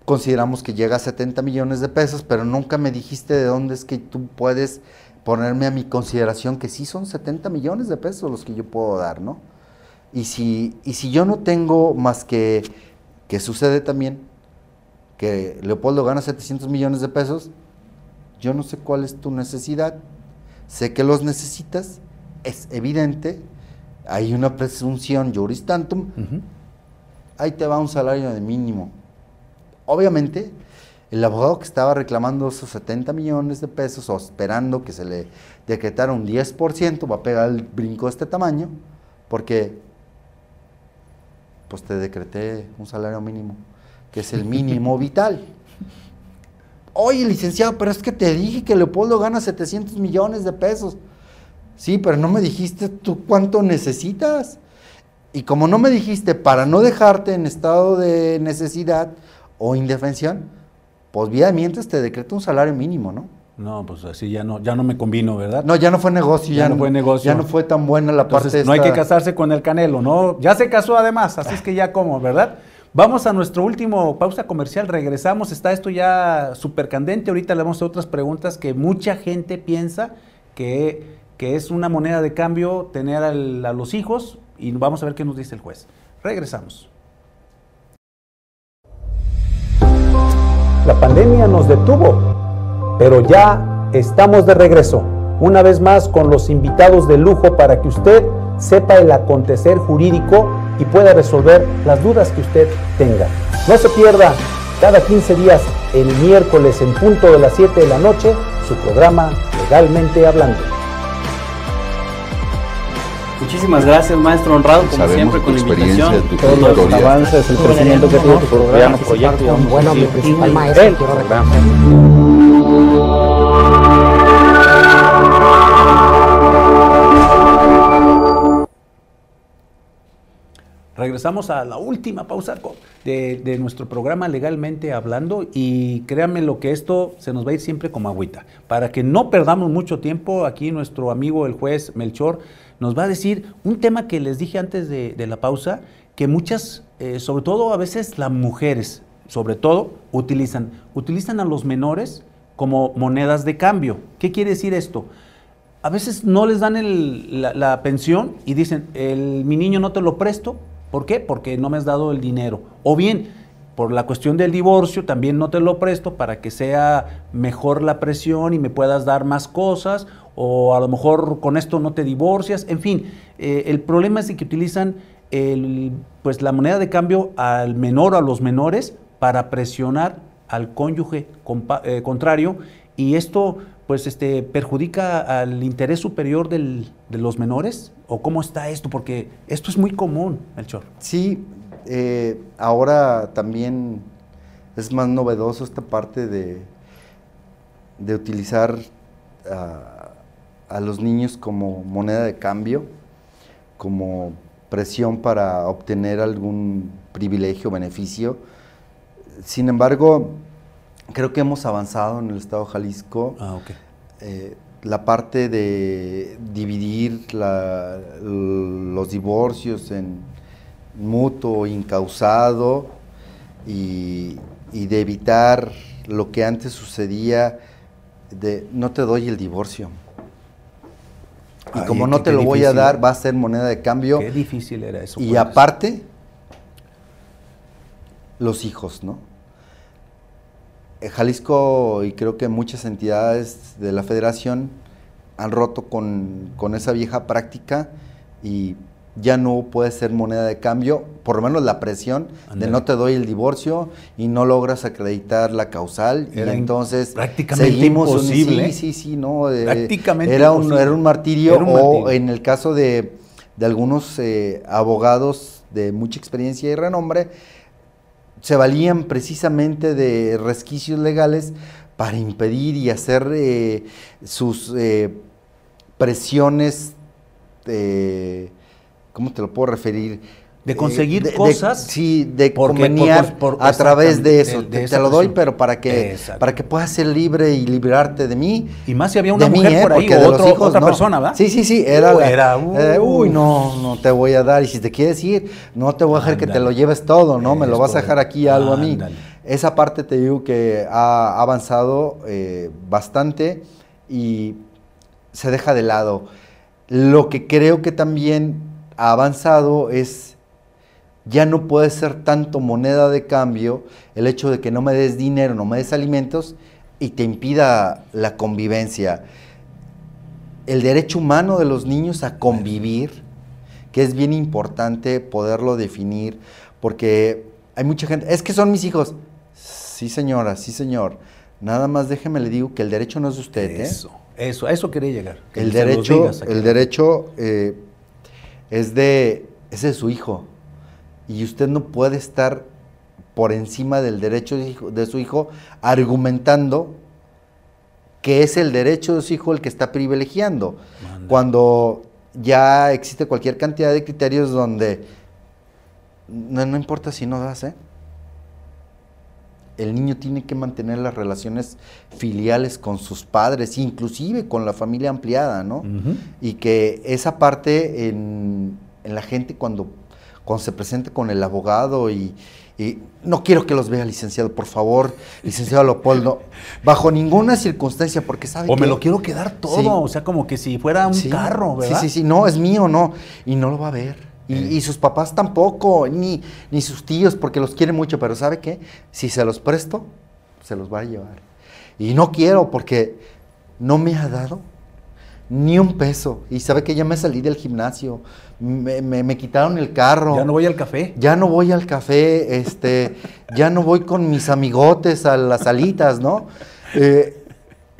consideramos que llega a 70 millones de pesos, pero nunca me dijiste de dónde es que tú puedes ponerme a mi consideración que sí son 70 millones de pesos los que yo puedo dar, ¿no? Y si, y si yo no tengo más que, que sucede también, que Leopoldo gana 700 millones de pesos, yo no sé cuál es tu necesidad, sé que los necesitas, es evidente, hay una presunción juris tantum, ahí te va un salario de mínimo. Obviamente, el abogado que estaba reclamando esos 70 millones de pesos o esperando que se le decretara un 10%, va a pegar el brinco de este tamaño, porque pues te decreté un salario mínimo, que es el mínimo vital. Oye, licenciado, pero es que te dije que Leopoldo gana 700 millones de pesos. Sí, pero no me dijiste tú cuánto necesitas. Y como no me dijiste, para no dejarte en estado de necesidad, o indefensión, pues vía mientras te decreta un salario mínimo, ¿no? No, pues así ya no, ya no me convino, ¿verdad? No, ya no fue negocio, ya, no fue negocio. Ya no fue tan buena la parte esta... No hay que casarse con el Canelo, ¿no? Ya se casó además, así es que ya como, ¿verdad? Vamos a nuestro último pausa comercial, regresamos, está esto ya súper candente, ahorita le vamos a hacer otras preguntas que mucha gente piensa que, que es una moneda de cambio tener a los hijos y vamos a ver qué nos dice el juez. Regresamos. La pandemia nos detuvo, pero ya estamos de regreso, una vez más con los invitados de lujo para que usted sepa el acontecer jurídico y pueda resolver las dudas que usted tenga. No se pierda cada 15 días, el miércoles en punto de las 7 de la noche, su programa Legalmente Hablando. Muchísimas gracias, maestro honrado, como siempre, con la invitación. Todos los avances, el crecimiento que tiene tu programa, proyecto. Bueno, mi principal maestro, Regresamos a la última pausa de, de, nuestro programa Legalmente Hablando y créanme lo que esto se nos va a ir siempre como agüita. Para que no perdamos mucho tiempo, aquí nuestro amigo el juez Melchor nos va a decir un tema que les dije antes de, la pausa, que muchas, eh, sobre todo a veces las mujeres, sobre todo, utilizan, utilizan a los menores como monedas de cambio. ¿Qué quiere decir esto? A veces no les dan la, pensión y dicen, el, mi niño no te lo presto. ¿Por qué? Porque no me has dado el dinero. O bien, por la cuestión del divorcio, también no te lo presto para que sea mejor la presión y me puedas dar más cosas o a lo mejor con esto no te divorcias, en fin, eh, el problema es que utilizan pues la moneda de cambio al menor o a los menores para presionar al cónyuge eh, contrario y esto pues este perjudica al interés superior del, de los menores o cómo está esto porque esto es muy común Melchor. Sí eh, ahora también es más novedoso esta parte de de utilizar uh, a los niños como moneda de cambio, como presión para obtener algún privilegio, beneficio. Sin embargo, creo que hemos avanzado en el Estado de Jalisco. Ah, eh, la parte de dividir los divorcios en mutuo, incausado y, y, de evitar lo que antes sucedía de no te doy el divorcio. Y como no te lo voy a dar, va a ser moneda de cambio. Qué difícil era eso. Y aparte, los hijos, ¿no? Eh, Jalisco y creo que muchas entidades de la federación han roto con, con esa vieja práctica y ya no puede ser moneda de cambio, por lo menos la presión de no te doy el divorcio y no logras acreditar la causal. Y entonces prácticamente seguimos imposible. sí, sí, sí, no, prácticamente era un, era un martirio o en el caso de, de algunos eh, abogados de mucha experiencia y renombre se valían precisamente de resquicios legales para impedir y hacer eh, sus eh, presiones ¿cómo te lo puedo referir? De conseguir cosas. sí, de conveniar a través de eso. te, lo doy, pero para que, para que puedas ser libre y librarte de mí. Y más si había una mujer ¿eh? por ahí o otro, hijos, otra persona, ¿verdad? Sí, sí, sí. Era, era eh, uy, no, no te voy a dar. Y si te quieres ir, no te voy a dejar que te lo lleves todo, ¿no? Me lo vas a dejar aquí algo a mí. Esa parte te digo que ha avanzado eh, bastante y se deja de lado. Lo que creo que también avanzado es, ya no puede ser tanto moneda de cambio el hecho de que no me des dinero, no me des alimentos y te impida la convivencia. El derecho humano de los niños a convivir, que es bien importante poderlo definir, porque hay mucha gente, es que son mis hijos. Sí, señora, sí, señor. Nada más déjeme le digo que el derecho no es de usted. ¿eh? Eso, eso, a eso quería llegar. El derecho, el derecho, eh, es de, es de su hijo. Y usted no puede estar por encima del derecho de, su hijo argumentando que es el derecho de su hijo el que está privilegiando. Cuando ya existe cualquier cantidad de criterios donde no, no importa si no das, ¿eh? El niño tiene que mantener las relaciones filiales con sus padres, inclusive con la familia ampliada, ¿no? Y que esa parte en, la gente cuando, cuando se presenta con el abogado y, no quiero que los vea licenciado, por favor, licenciado Leopoldo, bajo ninguna circunstancia, porque sabe O me lo quiero quedar todo, o sea, como que si fuera un carro, ¿verdad? Sí, sí, sí, no, es mío, no, y no lo va a ver. Y, sus papás tampoco, ni, ni sus tíos, porque los quiere mucho, pero ¿sabe qué? Si se los presto, se los va a llevar. Y no quiero porque no me ha dado ni un peso. Y sabe que ya me salí del gimnasio, me, quitaron el carro. Ya no voy al café. Ya no voy al café, este, ya no voy con mis amigotes a las salitas, ¿no? Eh,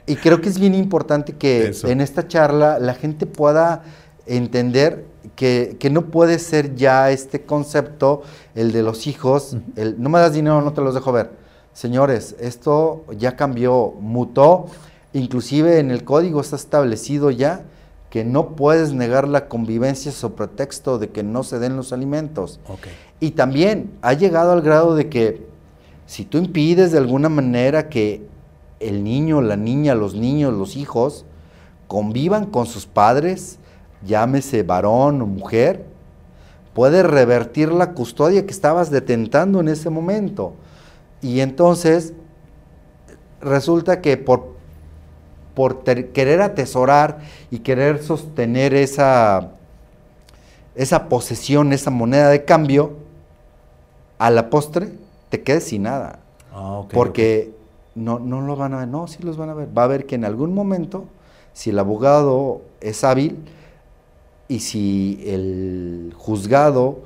y creo que es bien importante que en esta charla la gente pueda entender que, no puede ser ya este concepto, el de los hijos, el no me das dinero, no te los dejo ver. Señores, esto ya cambió, mutó, inclusive en el código está establecido ya que no puedes negar la convivencia sobre pretexto de que no se den los alimentos. Y también ha llegado al grado de que si tú impides de alguna manera que el niño, la niña, los niños, los hijos convivan con sus padres, llámese varón o mujer, puede revertir la custodia que estabas detentando en ese momento. Y entonces resulta que por, por querer atesorar y querer sostener esa, esa posesión, esa moneda de cambio, a la postre te quedes sin nada. Ah, porque No, no lo van a ver, no, sí los van a ver. Va a ver que en algún momento, si el abogado es hábil, y si el juzgado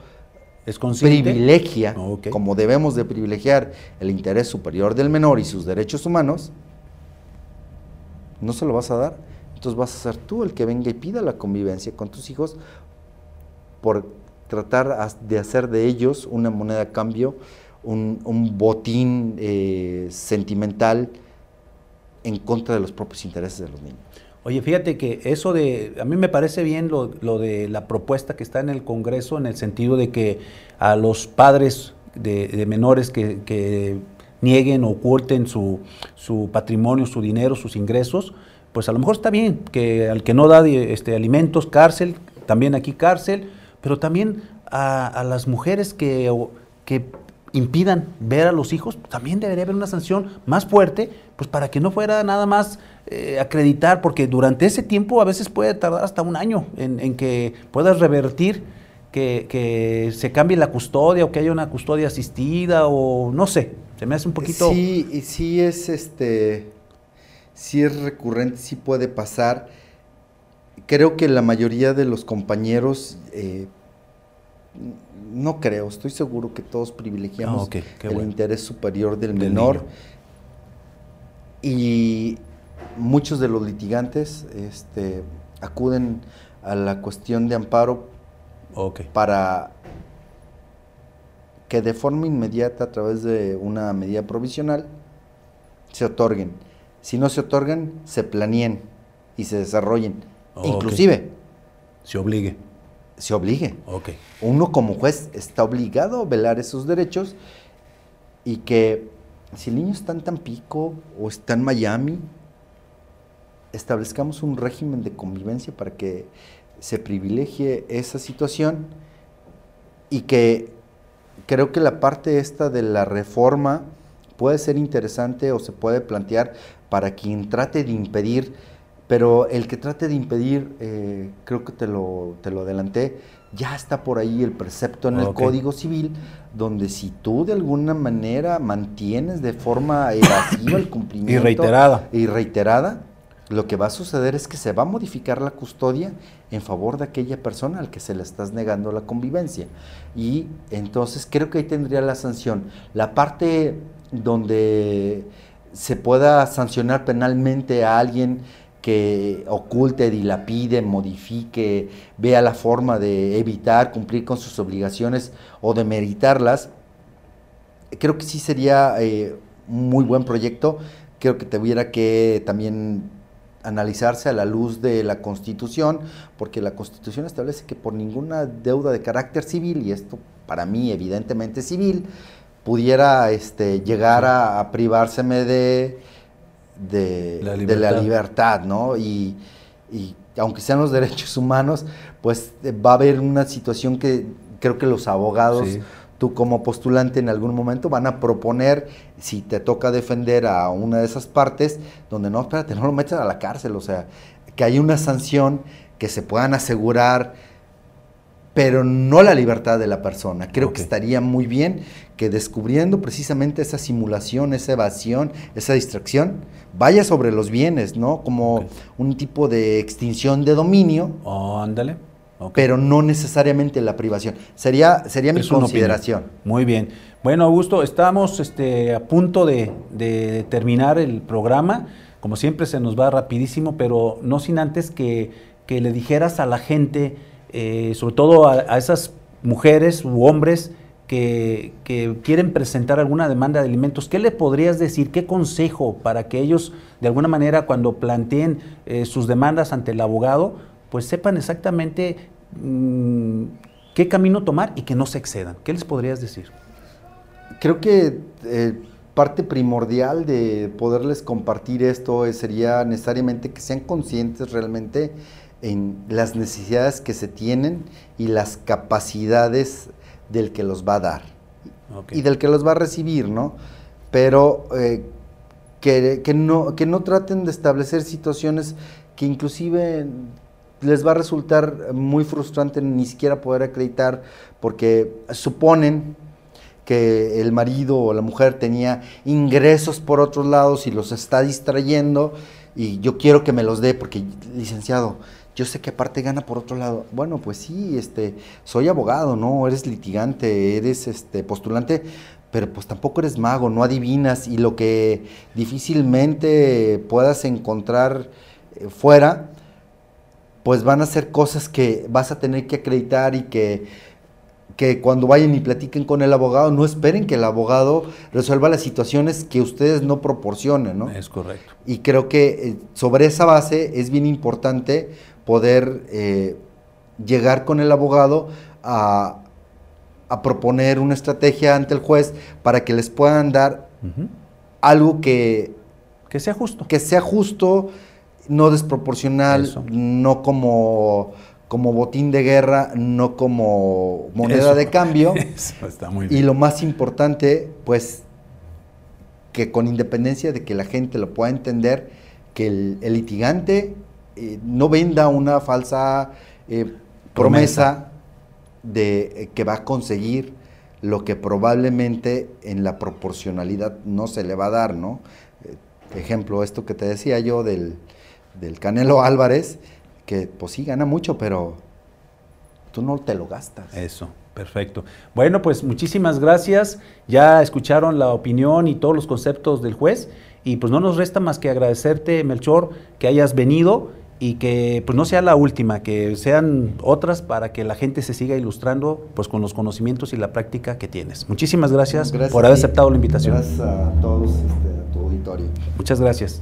¿Es privilegia, como debemos de privilegiar el interés superior del menor y sus derechos humanos, no se lo vas a dar. Entonces vas a ser tú el que venga y pida la convivencia con tus hijos por tratar de hacer de ellos una moneda de cambio, un, botín eh, sentimental en contra de los propios intereses de los niños. Oye, fíjate que eso de, a mí me parece bien lo, de la propuesta que está en el Congreso en el sentido de que a los padres de, menores que, nieguen o oculten su, patrimonio, su dinero, sus ingresos, pues a lo mejor está bien que al que no da este, alimentos, cárcel, también aquí cárcel, pero también a, las mujeres que, que impidan ver a los hijos, también debería haber una sanción más fuerte, pues para que no fuera nada más eh, acreditar, porque durante ese tiempo a veces puede tardar hasta un año en, que puedas revertir que, se cambie la custodia o que haya una custodia asistida o no sé, se me hace un poquito... Sí, sí es este, sí es recurrente, sí puede pasar. Creo que la mayoría de los compañeros, eh, no creo, estoy seguro que todos privilegiamos ah, el interés superior del, menor. Y muchos de los litigantes este, acuden a la cuestión de amparo para que de forma inmediata a través de una medida provisional se otorguen. Si no se otorgan, se planeen y se desarrollen. Inclusive. Se obligue. Se obligue. Uno como juez está obligado a velar esos derechos y que si el niño está en Tampico o está en Miami, establezcamos un régimen de convivencia para que se privilegie esa situación y que creo que la parte esta de la reforma puede ser interesante o se puede plantear para quien trate de impedir, pero el que trate de impedir, eh, creo que te lo, te lo adelanté, ya está por ahí el precepto en el Código Civil, donde si tú de alguna manera mantienes de forma evasiva el cumplimiento y reiterada, y reiterada lo que va a suceder es que se va a modificar la custodia en favor de aquella persona al que se le estás negando la convivencia. Y entonces creo que ahí tendría la sanción. La parte donde se pueda sancionar penalmente a alguien que oculte, dilapide, modifique, vea la forma de evitar cumplir con sus obligaciones o de meritarlas, creo que sí sería eh, un muy buen proyecto. Creo que tuviera que también analizarse a la luz de la Constitución, porque la Constitución establece que por ninguna deuda de carácter civil, y esto para mí evidentemente civil, pudiera este, llegar a, privárseme de, de, la libertad, ¿no? Y, aunque sean los derechos humanos, pues va a haber una situación que creo que los abogados tú como postulante en algún momento van a proponer, si te toca defender a una de esas partes, donde no, espérate, no lo metes a la cárcel, o sea, que hay una sanción que se puedan asegurar, pero no la libertad de la persona. Creo que estaría muy bien que descubriendo precisamente esa simulación, esa evasión, esa distracción, vaya sobre los bienes, ¿no? Como un tipo de extinción de dominio. Oh, pero no necesariamente la privación. Sería, sería mi consideración. Muy bien. Bueno, Augusto, estamos este, a punto de, terminar el programa. Como siempre se nos va rapidísimo, pero no sin antes que, le dijeras a la gente, eh, sobre todo a, esas mujeres u hombres que, quieren presentar alguna demanda de alimentos, ¿qué le podrías decir? ¿Qué consejo para que ellos, de alguna manera, cuando planteen eh, sus demandas ante el abogado, pues sepan exactamente mm, qué camino tomar y que no se excedan. ¿Qué les podrías decir? Creo que eh, parte primordial de poderles compartir esto sería necesariamente que sean conscientes realmente en las necesidades que se tienen y las capacidades del que los va a dar y del que los va a recibir, ¿no? Pero eh, que, no, que no traten de establecer situaciones que inclusive les va a resultar muy frustrante ni siquiera poder acreditar porque suponen que el marido o la mujer tenía ingresos por otros lados y los está distrayendo y yo quiero que me los dé porque licenciado, yo sé que aparte gana por otro lado. Bueno, pues sí, este, soy abogado, ¿no? Eres litigante, eres este postulante, pero pues tampoco eres mago, no adivinas y lo que difícilmente puedas encontrar eh, fuera pues van a ser cosas que vas a tener que acreditar y que, que cuando vayan y platiquen con el abogado, no esperen que el abogado resuelva las situaciones que ustedes no proporcionen, ¿no? Es correcto. Y creo que eh, sobre esa base es bien importante poder eh, llegar con el abogado a, proponer una estrategia ante el juez para que les puedan dar algo que... Que sea justo. Que sea justo, no desproporcional, no como, como botín de guerra, no como moneda de cambio. está muy bien. Y lo más importante, pues, que con independencia de que la gente lo pueda entender, que el, litigante eh, no venda una falsa eh, promesa. de eh, que va a conseguir lo que probablemente en la proporcionalidad no se le va a dar, ¿no? Ejemplo, esto que te decía yo del, del Canelo Álvarez, que pues sí gana mucho, pero tú no te lo gastas. Eso. Perfecto. Bueno, pues muchísimas gracias. Ya escucharon la opinión y todos los conceptos del juez y pues no nos resta más que agradecerte, Melchor, que hayas venido y que pues no sea la última, que sean otras para que la gente se siga ilustrando pues con los conocimientos y la práctica que tienes. Muchísimas gracias, por haber aceptado la invitación. Gracias a todos, este, a tu auditorio. Muchas gracias.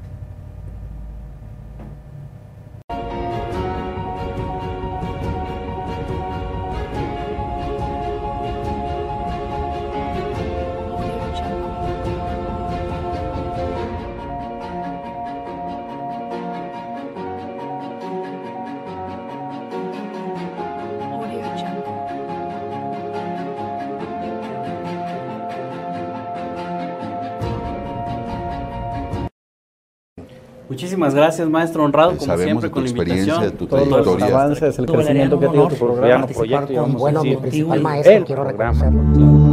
Muchísimas gracias, maestro honrado, como siempre, con la invitación. De tu Todos los avances, el crecimiento que ha tenido tu programa, proyecto. Con, bueno, mi principal maestro, quiero reconocerlo.